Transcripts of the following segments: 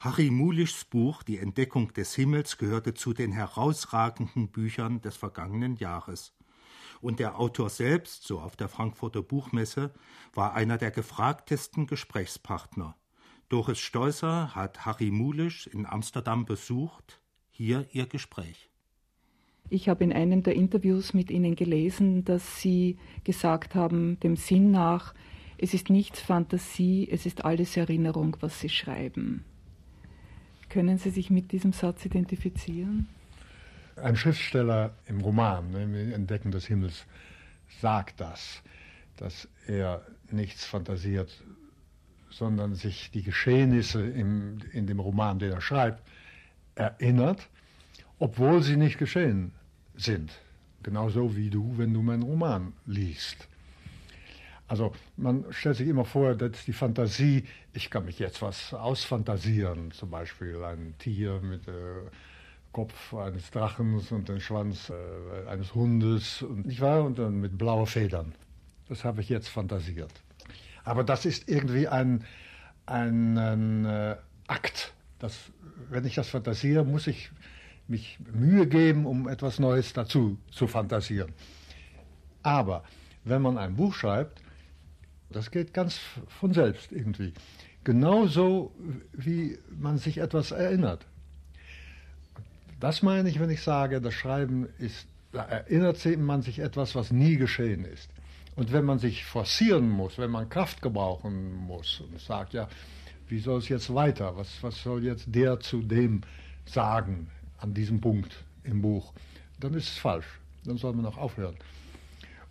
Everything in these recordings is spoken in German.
Harry Mulischs Buch Die Entdeckung des Himmels gehörte zu den herausragenden Büchern des vergangenen Jahres. Und der Autor selbst, so auf der Frankfurter Buchmesse, war einer der gefragtesten Gesprächspartner. Doris Steusser hat Harry Mulisch in Amsterdam besucht. Hier ihr Gespräch. Ich habe in einem der Interviews mit Ihnen gelesen, dass Sie gesagt haben, dem Sinn nach, es ist nichts Fantasie, es ist alles Erinnerung, was Sie schreiben. Können Sie sich mit diesem Satz identifizieren? Ein Schriftsteller im Roman, im Entdecken des Himmels, sagt das, dass er nichts fantasiert, sondern sich die Geschehnisse im, in dem Roman, den er schreibt, erinnert obwohl sie nicht geschehen sind. Genauso wie du, wenn du meinen Roman liest. Also man stellt sich immer vor, dass die Fantasie, ich kann mich jetzt was ausfantasieren, zum Beispiel ein Tier mit äh, Kopf eines Drachens und den Schwanz äh, eines Hundes, und, nicht wahr? Und dann mit blauen Federn. Das habe ich jetzt fantasiert. Aber das ist irgendwie ein, ein, ein äh, Akt. Das, wenn ich das fantasiere, muss ich mich Mühe geben, um etwas Neues dazu zu fantasieren. Aber wenn man ein Buch schreibt, das geht ganz von selbst irgendwie. Genauso wie man sich etwas erinnert. Das meine ich, wenn ich sage, das Schreiben ist, da erinnert man sich etwas, was nie geschehen ist. Und wenn man sich forcieren muss, wenn man Kraft gebrauchen muss und sagt, ja, wie soll es jetzt weiter? Was, was soll jetzt der zu dem sagen? an diesem Punkt im Buch, dann ist es falsch. Dann soll man auch aufhören.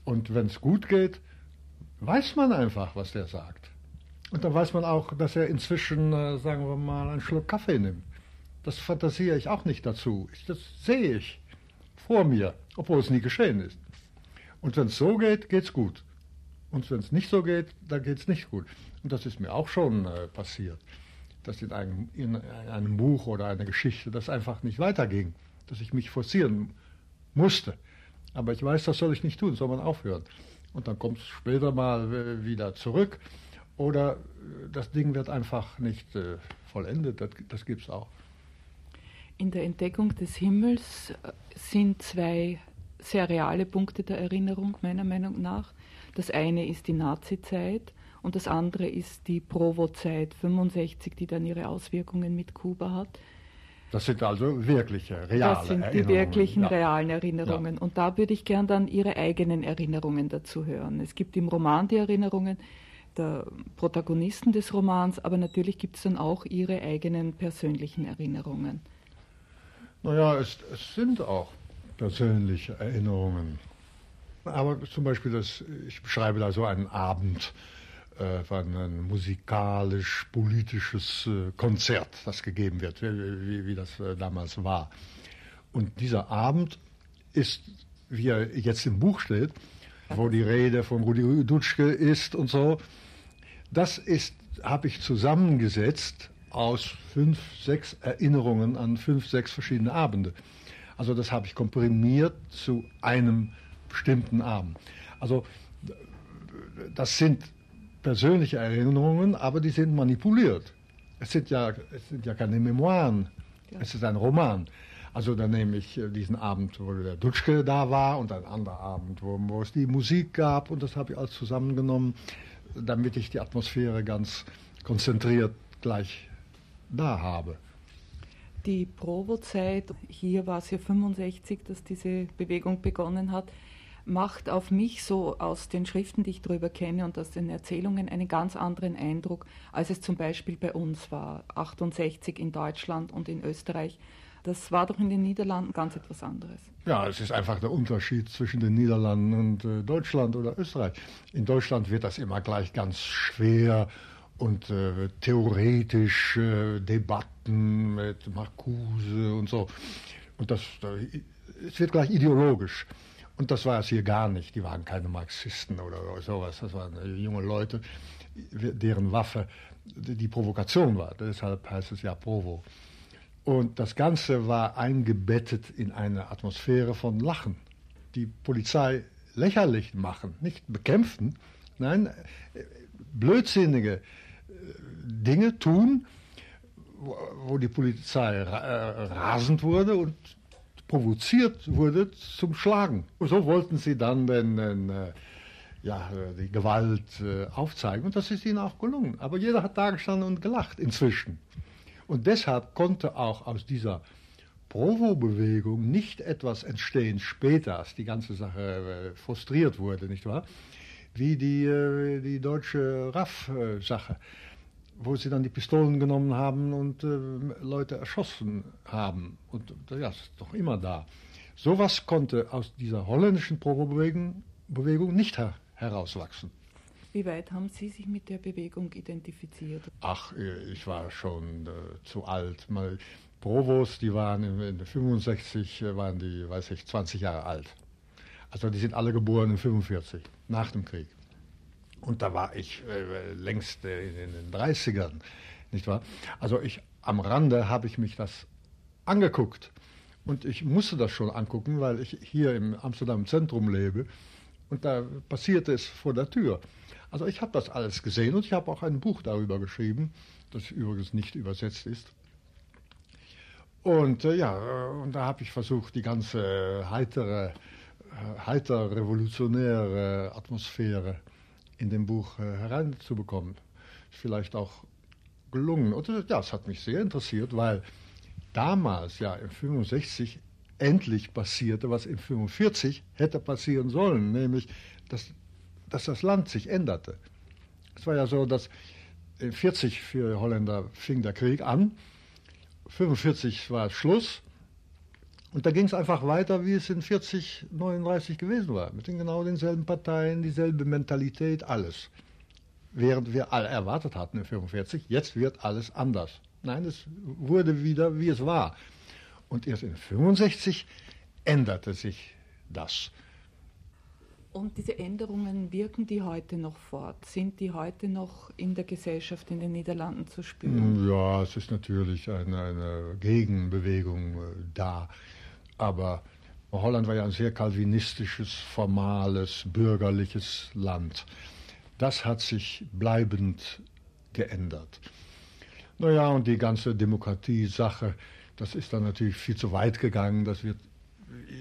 Und wenn es gut geht, weiß man einfach, was der sagt. Und dann weiß man auch, dass er inzwischen, äh, sagen wir mal, einen Schluck Kaffee nimmt. Das fantasiere ich auch nicht dazu. Das sehe ich vor mir, obwohl es nie geschehen ist. Und wenn es so geht, geht es gut. Und wenn es nicht so geht, dann geht es nicht gut. Und das ist mir auch schon äh, passiert dass in einem, in einem Buch oder einer Geschichte das einfach nicht weiterging, dass ich mich forcieren musste. Aber ich weiß, das soll ich nicht tun, soll man aufhören. Und dann kommt es später mal wieder zurück oder äh, das Ding wird einfach nicht äh, vollendet, das, das gibt es auch. In der Entdeckung des Himmels äh, sind zwei sehr reale Punkte der Erinnerung meiner Meinung nach. Das eine ist die Nazizeit und das andere ist die Provo-Zeit 65, die dann ihre Auswirkungen mit Kuba hat. Das sind also wirkliche, reale Erinnerungen. Das sind die wirklichen, ja. realen Erinnerungen. Ja. Und da würde ich gern dann Ihre eigenen Erinnerungen dazu hören. Es gibt im Roman die Erinnerungen der Protagonisten des Romans, aber natürlich gibt es dann auch Ihre eigenen persönlichen Erinnerungen. Naja, es, es sind auch persönliche Erinnerungen. Aber zum Beispiel, das, ich beschreibe da so einen Abend äh, ein musikalisch-politisches äh, Konzert, das gegeben wird, wie, wie das äh, damals war. Und dieser Abend ist, wie er jetzt im Buch steht, wo die Rede von Rudi Dutschke ist und so, das ist, habe ich zusammengesetzt aus fünf, sechs Erinnerungen an fünf, sechs verschiedene Abende. Also das habe ich komprimiert zu einem bestimmten Abend. Also das sind persönliche Erinnerungen, aber die sind manipuliert. Es sind ja, es sind ja keine Memoiren, ja. es ist ein Roman. Also dann nehme ich äh, diesen Abend, wo der Dutschke da war und ein anderer Abend, wo, wo es die Musik gab und das habe ich alles zusammengenommen, damit ich die Atmosphäre ganz konzentriert gleich da habe. Die Provo-Zeit, hier war es ja 65, dass diese Bewegung begonnen hat macht auf mich so aus den Schriften, die ich darüber kenne und aus den Erzählungen einen ganz anderen Eindruck, als es zum Beispiel bei uns war, 68 in Deutschland und in Österreich. Das war doch in den Niederlanden ganz etwas anderes. Ja, es ist einfach der Unterschied zwischen den Niederlanden und äh, Deutschland oder Österreich. In Deutschland wird das immer gleich ganz schwer und äh, theoretisch äh, Debatten mit Marcuse und so. Und das, es wird gleich ideologisch. Und das war es hier gar nicht. Die waren keine Marxisten oder sowas. Das waren junge Leute, deren Waffe die Provokation war. Deshalb heißt es ja Provo. Und das Ganze war eingebettet in eine Atmosphäre von Lachen. Die Polizei lächerlich machen, nicht bekämpfen, nein, blödsinnige äh, Dinge tun, wo die Polizei rasend wurde und provoziert wurde zum Schlagen. Und so wollten sie dann den, den ja, die Gewalt aufzeigen und das ist ihnen auch gelungen. Aber jeder hat da gestanden und gelacht inzwischen. Und deshalb konnte auch aus dieser Provo-Bewegung nicht etwas entstehen später, als die ganze Sache frustriert wurde, nicht wahr? Wie die, die deutsche RAF-Sache wo sie dann die Pistolen genommen haben und äh, Leute erschossen haben. Und ja, das ist doch immer da. Sowas konnte aus dieser holländischen Provo-Bewegung Bewegung nicht her herauswachsen. Wie weit haben Sie sich mit der Bewegung identifiziert? Ach, ich war schon äh, zu alt. Mal Provos, die waren in, in 65, äh, waren die, weiß ich, 20 Jahre alt. Also die sind alle geboren in 45, nach dem Krieg. Und da war ich äh, längst äh, in den 30ern, nicht wahr? Also ich, am Rande habe ich mich das angeguckt. Und ich musste das schon angucken, weil ich hier im Amsterdam Zentrum lebe. Und da passierte es vor der Tür. Also ich habe das alles gesehen und ich habe auch ein Buch darüber geschrieben, das übrigens nicht übersetzt ist. Und äh, ja, äh, und da habe ich versucht, die ganze heitere, äh, heiter revolutionäre Atmosphäre in dem Buch äh, hereinzubekommen. Ist vielleicht auch gelungen. Und äh, ja, es hat mich sehr interessiert, weil damals, ja, im 65 endlich passierte, was im 45 hätte passieren sollen, nämlich, dass, dass das Land sich änderte. Es war ja so, dass in 40 für Holländer fing der Krieg an, 45 war Schluss und da ging es einfach weiter, wie es in 40, 39 gewesen war. Mit den genau denselben Parteien, dieselbe Mentalität, alles. Während wir alle erwartet hatten in 45, jetzt wird alles anders. Nein, es wurde wieder, wie es war. Und erst in 65 änderte sich das. Und diese Änderungen wirken die heute noch fort? Sind die heute noch in der Gesellschaft in den Niederlanden zu spüren? Ja, es ist natürlich eine, eine Gegenbewegung äh, da. Aber Holland war ja ein sehr kalvinistisches, formales, bürgerliches Land. Das hat sich bleibend geändert. Naja, und die ganze Demokratie-Sache, das ist dann natürlich viel zu weit gegangen. Das wird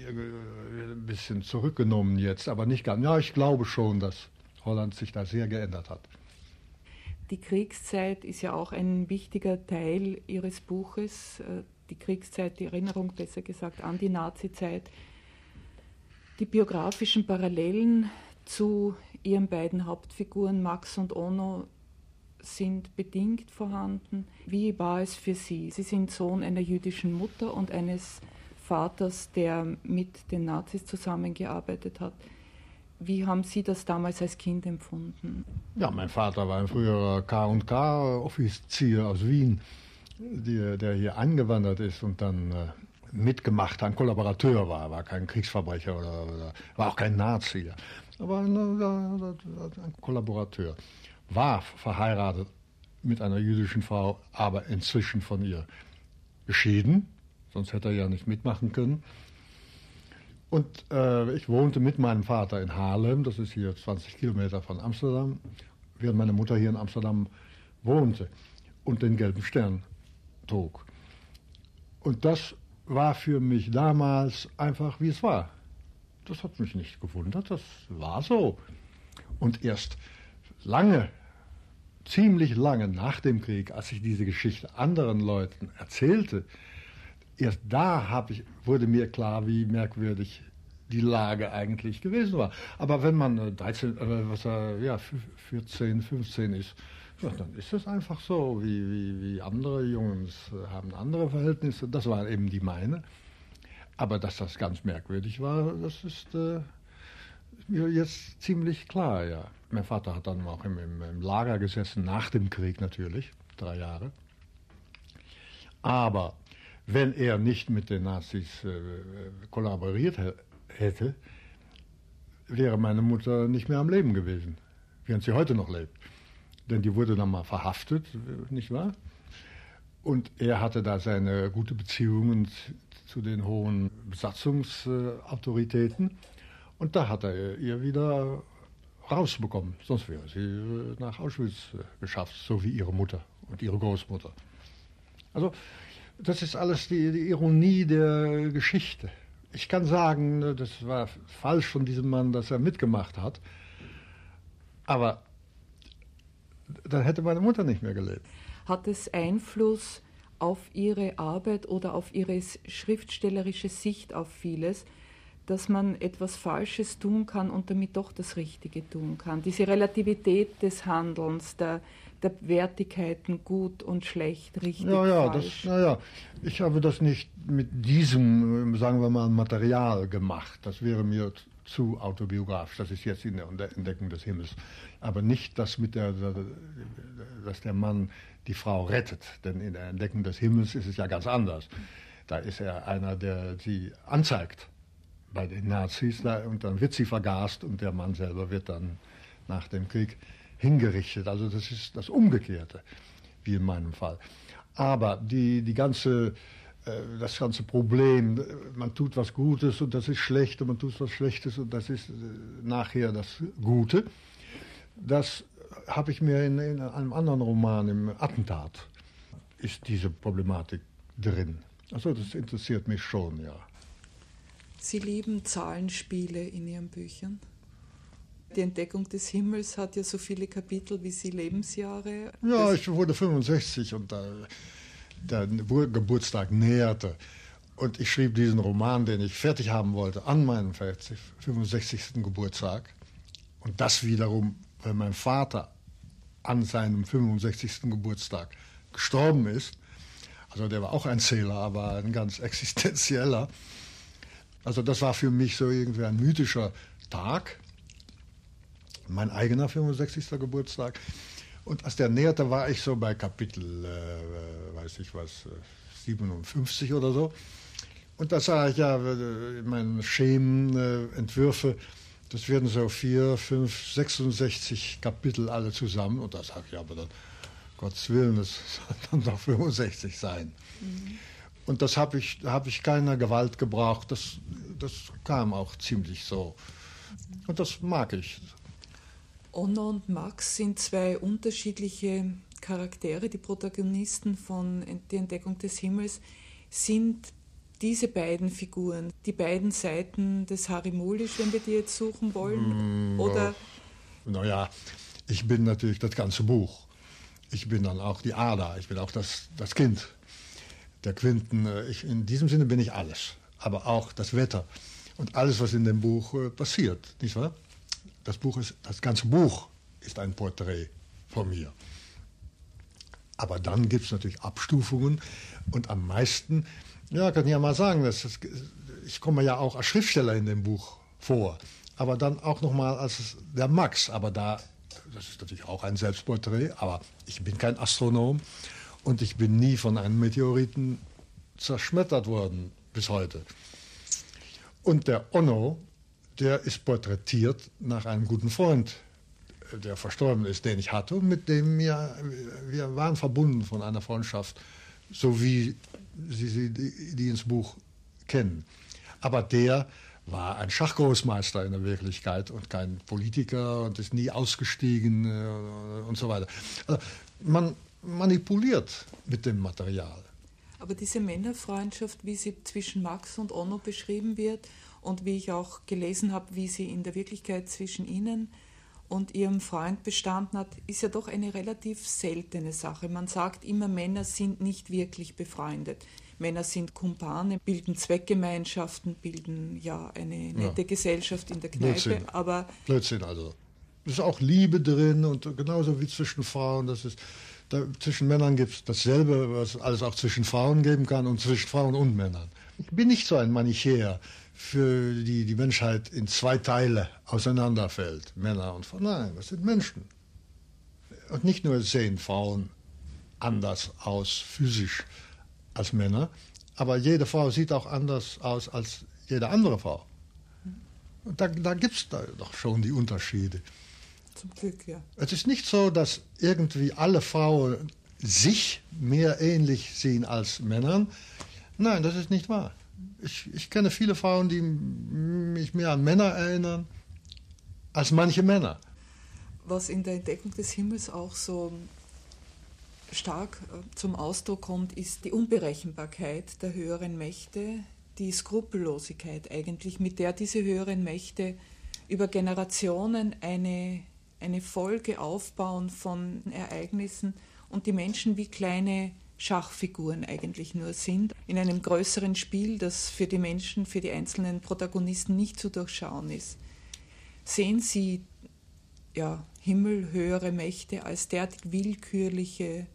ein bisschen zurückgenommen jetzt, aber nicht ganz. Ja, ich glaube schon, dass Holland sich da sehr geändert hat. Die Kriegszeit ist ja auch ein wichtiger Teil Ihres Buches die Kriegszeit, die Erinnerung besser gesagt an die Nazizeit. Die biografischen Parallelen zu ihren beiden Hauptfiguren Max und Ono sind bedingt vorhanden. Wie war es für Sie? Sie sind Sohn einer jüdischen Mutter und eines Vaters, der mit den Nazis zusammengearbeitet hat. Wie haben Sie das damals als Kind empfunden? Ja, mein Vater war ein früherer K&K-Offizier aus Wien die, der hier angewandert ist und dann äh, mitgemacht hat, ein Kollaborateur war, war kein Kriegsverbrecher oder, oder war auch kein Nazi, aber ein, ein Kollaborateur, war verheiratet mit einer jüdischen Frau, aber inzwischen von ihr geschieden, sonst hätte er ja nicht mitmachen können. Und äh, ich wohnte mit meinem Vater in Haarlem, das ist hier 20 Kilometer von Amsterdam, während meine Mutter hier in Amsterdam wohnte. Und den gelben Stern trug. Und das war für mich damals einfach, wie es war. Das hat mich nicht gewundert, das war so. Und erst lange, ziemlich lange nach dem Krieg, als ich diese Geschichte anderen Leuten erzählte, erst da ich, wurde mir klar, wie merkwürdig die Lage eigentlich gewesen war. Aber wenn man 13, äh, was, ja, 14, 15 ist, ja, dann ist es einfach so, wie, wie, wie andere Jungs haben andere Verhältnisse. Das waren eben die meine. Aber dass das ganz merkwürdig war, das ist äh, mir jetzt ziemlich klar, ja. Mein Vater hat dann auch im, im, im Lager gesessen, nach dem Krieg natürlich, drei Jahre. Aber wenn er nicht mit den Nazis äh, kollaboriert hätte, wäre meine Mutter nicht mehr am Leben gewesen, während sie heute noch lebt denn die wurde dann mal verhaftet, nicht wahr? Und er hatte da seine gute Beziehungen zu den hohen Besatzungsautoritäten. Und da hat er ihr wieder rausbekommen. Sonst wäre sie nach Auschwitz geschafft, so wie ihre Mutter und ihre Großmutter. Also das ist alles die, die Ironie der Geschichte. Ich kann sagen, ne, das war falsch von diesem Mann, dass er mitgemacht hat. Aber dann hätte meine Mutter nicht mehr gelebt. Hat es Einfluss auf Ihre Arbeit oder auf Ihre schriftstellerische Sicht auf vieles, dass man etwas Falsches tun kann und damit doch das Richtige tun kann? Diese Relativität des Handelns, der, der Wertigkeiten gut und schlecht, richtig, ja, ja, falsch. Das, ja, ja, ich habe das nicht mit diesem, sagen wir mal, Material gemacht. Das wäre mir zu autobiografisch. Das ist jetzt in der Entdeckung des Himmels. Aber nicht das mit der, dass der Mann die Frau rettet. Denn in der Entdeckung des Himmels ist es ja ganz anders. Da ist er einer, der sie anzeigt bei den Nazis. Und dann wird sie vergast und der Mann selber wird dann nach dem Krieg hingerichtet. Also das ist das Umgekehrte, wie in meinem Fall. Aber die, die ganze das ganze Problem, man tut was Gutes und das ist schlecht und man tut was Schlechtes und das ist äh, nachher das Gute. Das habe ich mir in, in, einem anderen Roman, im Attentat, ist diese Problematik drin. Also das interessiert mich schon, ja. Sie lieben Zahlenspiele in Ihren Büchern? Die Entdeckung des Himmels hat ja so viele Kapitel wie Sie Lebensjahre. Ja, ich wurde 65 und da der Geburtstag näherte. Und ich schrieb diesen Roman, den ich fertig haben wollte, an meinem 65. Geburtstag. Und das wiederum, weil mein Vater an seinem 65. Geburtstag gestorben ist. Also der war auch ein Zähler, aber ein ganz existenzieller. Also das war für mich so irgendwie ein mythischer Tag. Mein eigener 65. Geburtstag. Und als der näherte, war ich so bei Kapitel, äh, weiß ich was, 57 oder so. Und da sah ich ja in äh, meinen Schemenentwürfe, äh, das werden so vier, fünf, 66 Kapitel alle zusammen. Und da sage ich, aber dann, Gottes Willen, das soll dann doch 65 sein. Mhm. Und das habe ich, hab ich keiner Gewalt gebraucht. Das, das kam auch ziemlich so. Und das mag ich. Onno und Max sind zwei unterschiedliche Charaktere, die Protagonisten von Die Entdeckung des Himmels, sind diese beiden Figuren, die beiden Seiten des Harry Mulisch, wenn wir die jetzt suchen wollen? Mm, Oder? Naja, ich bin natürlich das ganze Buch. Ich bin dann auch die Ader, ich bin auch das, das Kind der Quinten. Ich, in diesem Sinne bin ich alles, aber auch das Wetter und alles, was in dem Buch äh, passiert, nicht wahr? Das, Buch ist, das ganze Buch ist ein Porträt von mir. Aber dann gibt es natürlich Abstufungen und am meisten, ja, kann ich ja mal sagen, das, das, ich komme ja auch als Schriftsteller in dem Buch vor, aber dann auch nochmal als der Max, aber da, das ist natürlich auch ein Selbstporträt, aber ich bin kein Astronom und ich bin nie von einem Meteoriten zerschmettert worden bis heute. Und der Onno, der ist porträtiert nach einem guten Freund, der verstorben ist, den ich hatte und mit dem wir, wir waren verbunden von einer Freundschaft, so wie Sie sie die ins Buch kennen. Aber der war ein Schachgroßmeister in der Wirklichkeit und kein Politiker und ist nie ausgestiegen äh, und so weiter. Also man manipuliert mit dem Material. Aber diese Männerfreundschaft, wie sie zwischen Max und Onno beschrieben wird, und wie ich auch gelesen habe, wie sie in der Wirklichkeit zwischen Ihnen und Ihrem Freund bestanden hat, ist ja doch eine relativ seltene Sache. Man sagt immer, Männer sind nicht wirklich befreundet. Männer sind Kumpane, bilden Zweckgemeinschaften, bilden ja eine nette ja. Gesellschaft in der Kneipe. Blödsinn. Aber Blödsinn also. Es ist auch Liebe drin und genauso wie zwischen Frauen. Das ist, da, zwischen Männern gibt es dasselbe, was alles auch zwischen Frauen geben kann und zwischen Frauen und Männern. Ich bin nicht so ein Manichäer für die die Menschheit in zwei Teile auseinanderfällt, Männer und Frauen. Nein, das sind Menschen. Und nicht nur sehen Frauen anders aus physisch als Männer, aber jede Frau sieht auch anders aus als jede andere Frau. Und da, da gibt es doch schon die Unterschiede. Zum Glück, ja. Es ist nicht so, dass irgendwie alle Frauen sich mehr ähnlich sehen als Männern. Nein, das ist nicht wahr ich, ich kenne viele Frauen, die mich mehr an Männer erinnern als manche Männer. Was in der Entdeckung des Himmels auch so stark äh, zum Ausdruck kommt, ist die Unberechenbarkeit der höheren Mächte, die Skrupellosigkeit eigentlich, mit der diese höheren Mächte über Generationen eine, eine Folge aufbauen von Ereignissen und die Menschen wie kleine Schachfiguren eigentlich nur sind, in einem größeren Spiel, das für die Menschen, für die einzelnen Protagonisten nicht zu durchschauen ist. Sehen Sie ja, Himmel, höhere Mächte als derartig willkürliche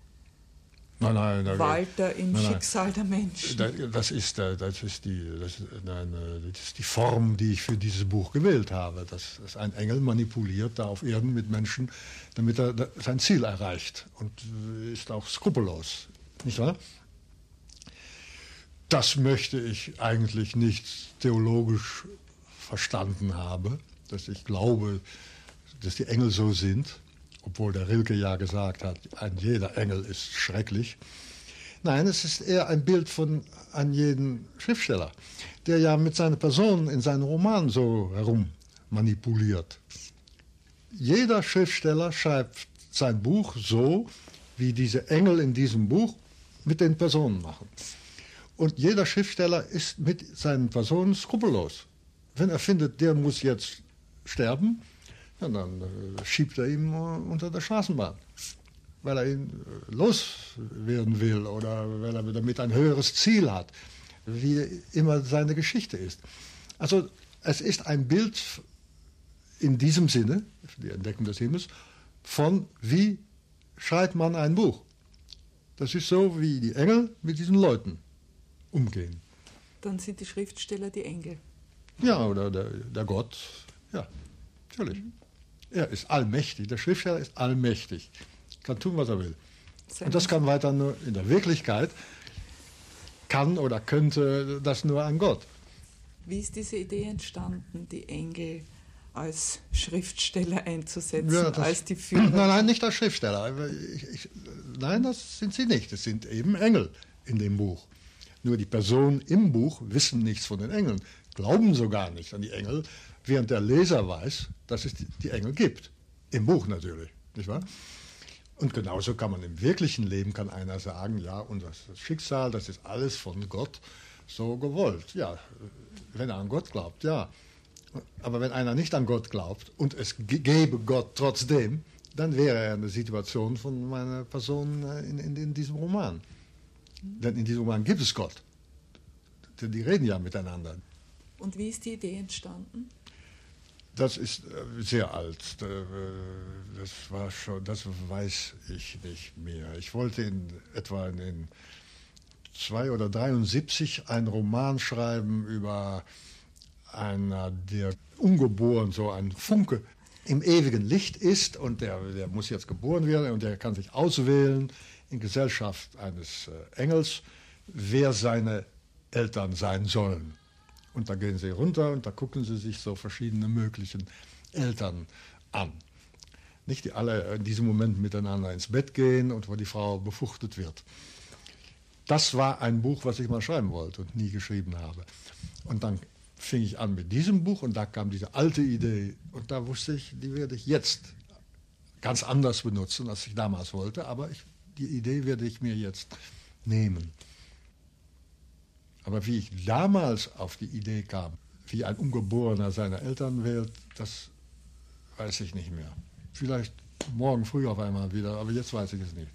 Nein, nein, da, Walter im nein, Schicksal der Menschen. Das ist, das, ist die, das, nein, das ist die Form, die ich für dieses Buch gewählt habe. Dass, dass ein Engel manipuliert da auf Erden mit Menschen, damit er sein Ziel erreicht und ist auch skrupellos. Nicht wahr? Das möchte ich eigentlich nicht theologisch verstanden haben, dass ich glaube, dass die Engel so sind obwohl der Rilke ja gesagt hat, ein jeder Engel ist schrecklich. Nein, es ist eher ein Bild von an jeden Schriftsteller, der ja mit seiner Person in seinen Romanen so herum manipuliert. Jeder Schriftsteller schreibt sein Buch so, wie diese Engel in diesem Buch mit den Personen machen. Und jeder Schriftsteller ist mit seinen Personen skrupellos. Wenn er findet, der muss jetzt sterben, ja, dann äh, schiebt er ihn äh, unter der Straßenbahn, weil er ihn äh, loswerden will oder weil er damit ein höheres Ziel hat, wie immer seine Geschichte ist. Also es ist ein Bild in diesem Sinne, die Entdeckung des Himmels, von wie schreibt man ein Buch. Das ist so, wie die Engel mit diesen Leuten umgehen. Dann sind die Schriftsteller die Engel. Ja, oder der, der Gott. Ja, natürlich. Mhm. Er ist allmächtig. Der Schriftsteller ist allmächtig. Kann tun, was er will. Und das kann weiter nur in der Wirklichkeit, kann oder könnte das nur ein Gott. Wie ist diese Idee entstanden, die Engel als Schriftsteller einzusetzen, ja, das, als die Führer? Nein, nein, nicht als Schriftsteller. Ich, ich, nein, das sind sie nicht. Es sind eben Engel in dem Buch. Nur die Personen im Buch wissen nichts von den Engeln, glauben sogar nicht an die Engel, während der Leser weiß, dass es die Engel gibt. Im Buch natürlich, nicht wahr? Und genauso kann man im wirklichen Leben, kann einer sagen, ja, unser Schicksal, das ist alles von Gott so gewollt. Ja, wenn er an Gott glaubt, ja. Aber wenn einer nicht an Gott glaubt und es gäbe Gott trotzdem, dann wäre er eine Situation von meiner Person äh, in, in, in diesem Roman. Denn in diesem Roman gibt es Gott. Denn die reden ja miteinander. Und wie ist die Idee entstanden? Das ist äh, sehr alt. Äh, das war schon, das weiß ich nicht mehr. Ich wollte in etwa in 2 oder 73 einen Roman schreiben über einer, der ungeboren so ein Funke im ewigen Licht ist und der, der muss jetzt geboren werden und der kann sich auswählen in Gesellschaft eines äh, Engels, wer seine Eltern sein sollen. Und da gehen sie runter und da gucken sie sich so verschiedene möglichen Eltern an. Nicht die alle in diesem Moment miteinander ins Bett gehen und wo die Frau befruchtet wird. Das war ein Buch, was ich mal schreiben wollte und nie geschrieben habe. Und dann fing ich an mit diesem Buch und da kam diese alte Idee und da wusste ich, die werde ich jetzt ganz anders benutzen, als ich damals wollte, aber ich, die Idee werde ich mir jetzt nehmen. Aber wie ich damals auf die Idee kam, wie ein Ungeborener seine Eltern wählt, das weiß ich nicht mehr. Vielleicht morgen früh auf einmal wieder, aber jetzt weiß ich es nicht.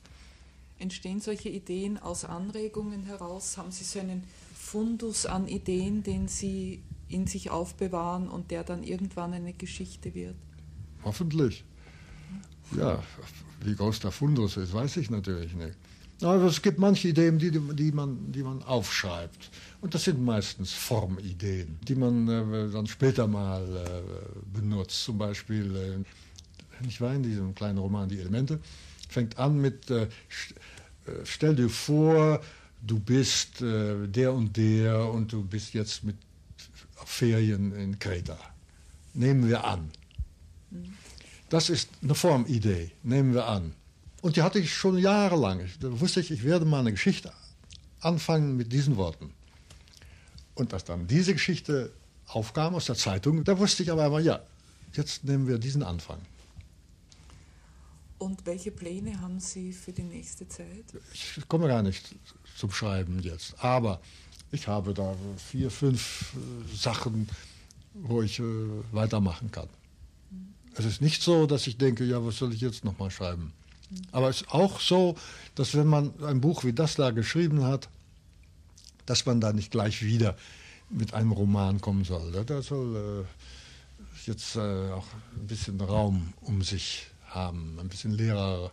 Entstehen solche Ideen aus Anregungen heraus? Haben Sie so einen Fundus an Ideen, den Sie in sich aufbewahren und der dann irgendwann eine Geschichte wird? Hoffentlich. Ja, wie groß der Fundus ist, weiß ich natürlich nicht. Aber es gibt manche Ideen, die, die, man, die man aufschreibt. Und das sind meistens Formideen, die man äh, dann später mal äh, benutzt. Zum Beispiel, äh, ich war in diesem kleinen Roman Die Elemente, fängt an mit, äh, äh, stell dir vor, du bist äh, der und der und du bist jetzt mit Ferien in Kreta. Nehmen wir an. Das ist eine Formidee, nehmen wir an. Und die hatte ich schon jahrelang. Da wusste ich, ich werde mal eine Geschichte anfangen mit diesen Worten. Und dass dann diese Geschichte aufkam aus der Zeitung, da wusste ich aber immer, ja, jetzt nehmen wir diesen Anfang. Und welche Pläne haben Sie für die nächste Zeit? Ich komme gar nicht zum Schreiben jetzt, aber ich habe da vier, fünf äh, Sachen, wo ich äh, weitermachen kann. Mhm. Es ist nicht so, dass ich denke, ja, was soll ich jetzt nochmal schreiben? Mhm. Aber es ist auch so, dass wenn man ein Buch wie das da geschrieben hat, dass man da nicht gleich wieder mit einem Roman kommen soll. Da soll äh, jetzt äh, auch ein bisschen Raum um sich haben, ein bisschen leerer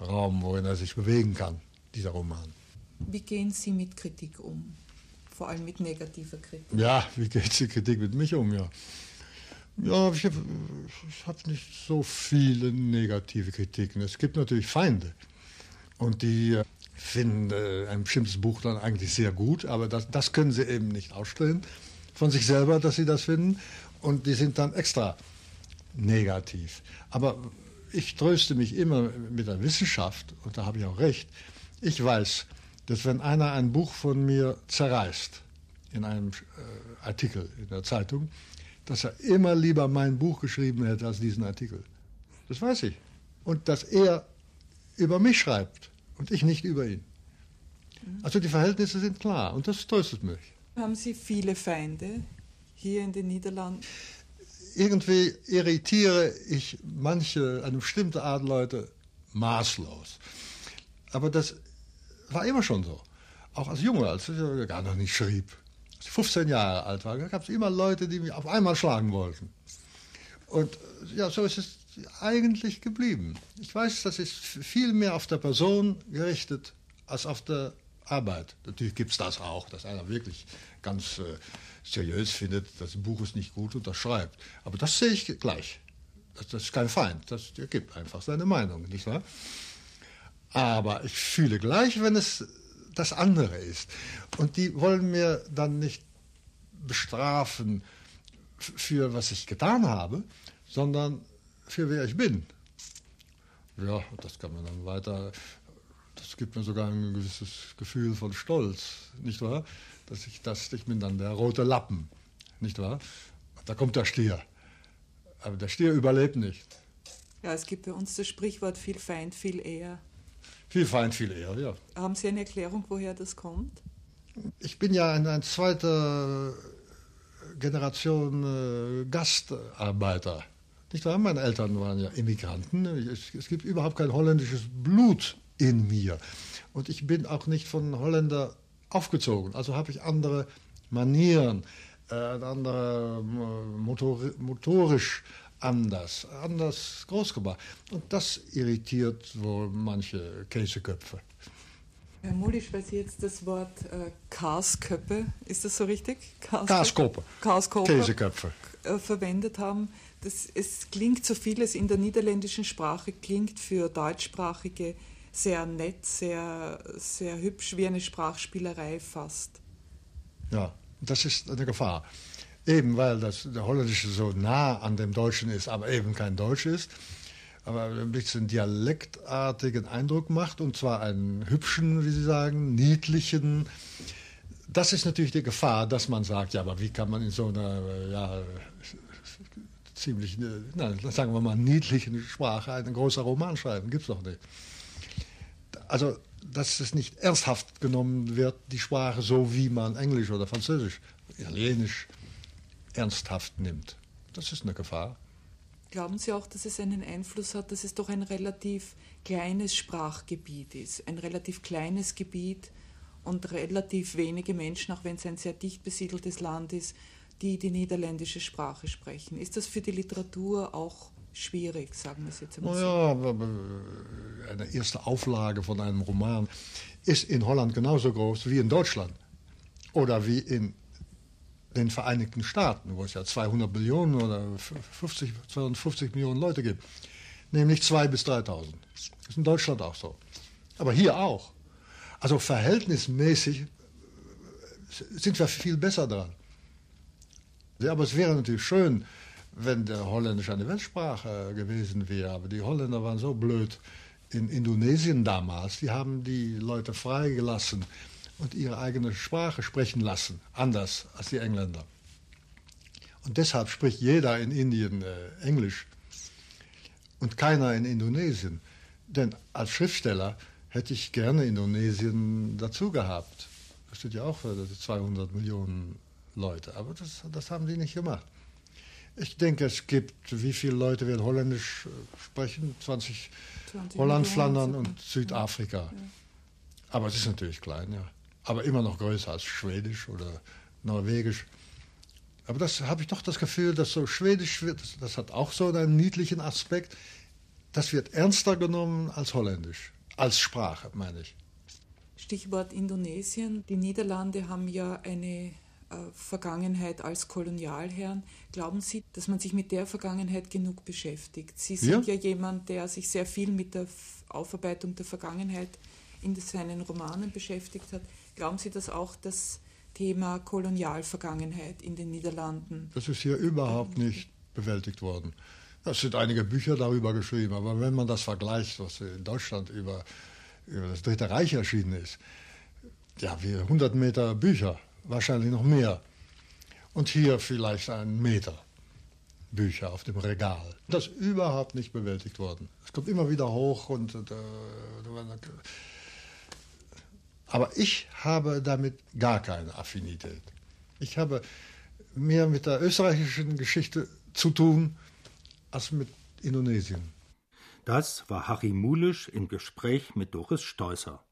Raum, worin er sich bewegen kann, dieser Roman. Wie gehen Sie mit Kritik um? Vor allem mit negativer Kritik. Ja, wie geht die Kritik mit mich um, ja. Ja, ich habe hab nicht so viele negative Kritiken. Es gibt natürlich Feinde. Und die äh, finden äh, ein bestimmtes Buch dann eigentlich sehr gut, aber das, das können sie eben nicht ausstellen von sich selber, dass sie das finden. Und die sind dann extra negativ. Aber ich tröste mich immer mit der Wissenschaft, und da habe ich auch recht. Ich weiß, dass wenn einer ein Buch von mir zerreißt, in einem äh, Artikel in der Zeitung, dass er immer lieber mein Buch geschrieben hätte als diesen Artikel. Das weiß ich. Und dass er über mich schreibt und ich nicht über ihn. Also die Verhältnisse sind klar und das tröstet mich. Haben Sie viele Feinde hier in den Niederlanden? Irgendwie irritiere ich manche, eine bestimmte Art Leute maßlos. Aber das war immer schon so. Auch als Junge, als ich gar noch nicht schrieb. Als ich 15 Jahre alt war, gab es immer Leute, die mich auf einmal schlagen wollten. Und ja, so ist es eigentlich geblieben. Ich weiß, das ist viel mehr auf der Person gerichtet als auf der Arbeit. Natürlich gibt es das auch, dass einer wirklich ganz äh, seriös findet, das Buch ist nicht gut und das schreibt. Aber das sehe ich gleich. Das, das ist kein Feind, das der gibt einfach seine Meinung, nicht wahr? Aber ich fühle gleich, wenn es das andere ist. Und die wollen mir dann nicht bestrafen für was ich getan habe, sondern für wer ich bin. Ja, das kann man dann weiter, das gibt mir sogar ein gewisses Gefühl von Stolz, nicht wahr? Dass ich das, ich bin dann der rote Lappen, nicht wahr? Da kommt der Stier. Aber der Stier überlebt nicht. Ja, es gibt bei uns das Sprichwort viel Feind, viel eher. Viel Feind, viel eher, ja. Haben Sie eine Erklärung, woher das kommt? Ich bin ja ein, ein zweiter Generation äh, Gastarbeiter. Nicht wahr? Meine Eltern waren ja Immigranten. Es, es, gibt überhaupt kein holländisches Blut in mir. Und ich bin auch nicht von Holländer aufgezogen. Also habe ich andere Manieren, äh, andere äh, Motor, motorisch anders, anders groß gemacht. Und das irritiert wohl manche Käseköpfe. Herr Mulisch, weil Sie jetzt das Wort äh, Karsköppe, ist das so richtig? Karskope. Karskope. Käseköpfe. Äh, verwendet haben. Das, es klingt so vieles in der niederländischen Sprache, klingt für Deutschsprachige sehr nett, sehr, sehr hübsch, wie eine Sprachspielerei fast. Ja, das ist eine Gefahr. Eben weil das der Holländische so nah an dem Deutschen ist, aber eben kein Deutsch ist aber ein bisschen dialektartigen Eindruck macht, und zwar einen hübschen, wie Sie sagen, niedlichen. Das ist natürlich die Gefahr, dass man sagt, ja, aber wie kann man in so einer, ja, ziemlich, nein, sagen wir mal, niedlichen Sprache einen großen Roman schreiben? Gibt es doch nicht. Also, dass es nicht ernsthaft genommen wird, die Sprache so wie man Englisch oder Französisch, Italienisch ernsthaft nimmt. Das ist eine Gefahr. Glauben Sie auch, dass es einen Einfluss hat, dass es doch ein relativ kleines Sprachgebiet ist, ein relativ kleines Gebiet und relativ wenige Menschen, auch wenn es ein sehr dicht besiedeltes Land ist, die die niederländische Sprache sprechen. Ist das für die Literatur auch schwierig, sagen wir es jetzt einmal so? Ja, eine erste Auflage von einem Roman ist in Holland genauso groß wie in Deutschland oder wie in den Vereinigten Staaten, wo es ja 200 Millionen oder 50, 250 Millionen Leute gibt, nämlich 2.000 bis 3.000. Das ist in Deutschland auch so. Aber hier auch. Also verhältnismäßig sind wir viel besser dran. Aber es wäre natürlich schön, wenn der Holländisch eine Weltsprache gewesen wäre. Aber die Holländer waren so blöd in Indonesien damals. Die haben die Leute freigelassen und ihre eigene Sprache sprechen lassen, anders als die Engländer. Und deshalb spricht jeder in Indien äh, Englisch und keiner in Indonesien. Denn als Schriftsteller hätte ich gerne Indonesien dazu gehabt. Das steht ja auch für 200 Millionen Leute, aber das, das haben die nicht gemacht. Ich denke, es gibt, wie viele Leute werden Holländisch äh, sprechen? 20, 20 Holland, Flandern und Südafrika. Ja. Aber es ist natürlich klein, ja. Aber immer noch größer als Schwedisch oder Norwegisch. Aber das habe ich doch das Gefühl, dass so Schwedisch wird, das, das hat auch so einen niedlichen Aspekt. Das wird ernster genommen als Holländisch. Als Sprache, meine ich. Stichwort Indonesien. Die Niederlande haben ja eine äh, Vergangenheit als Kolonialherren. Glauben Sie, dass man sich mit der Vergangenheit genug beschäftigt? Sie sind ja, ja jemand, der sich sehr viel mit der Aufarbeitung der Vergangenheit in seinen Romanen beschäftigt hat. Glauben Sie, dass auch das Thema Kolonialvergangenheit in den Niederlanden? Das ist hier überhaupt nicht bewältigt worden. Es sind einige Bücher darüber geschrieben, aber wenn man das vergleicht, was in Deutschland über, über das Dritte Reich erschienen ist, ja, wie 100 Meter Bücher wahrscheinlich noch mehr. Und hier vielleicht ein Meter Bücher auf dem Regal. Das ist überhaupt nicht bewältigt worden. Es kommt immer wieder hoch und. Äh, aber ich habe damit gar keine Affinität. Ich habe mehr mit der österreichischen Geschichte zu tun als mit Indonesien. Das war Harry Mulisch im Gespräch mit Doris Steusser.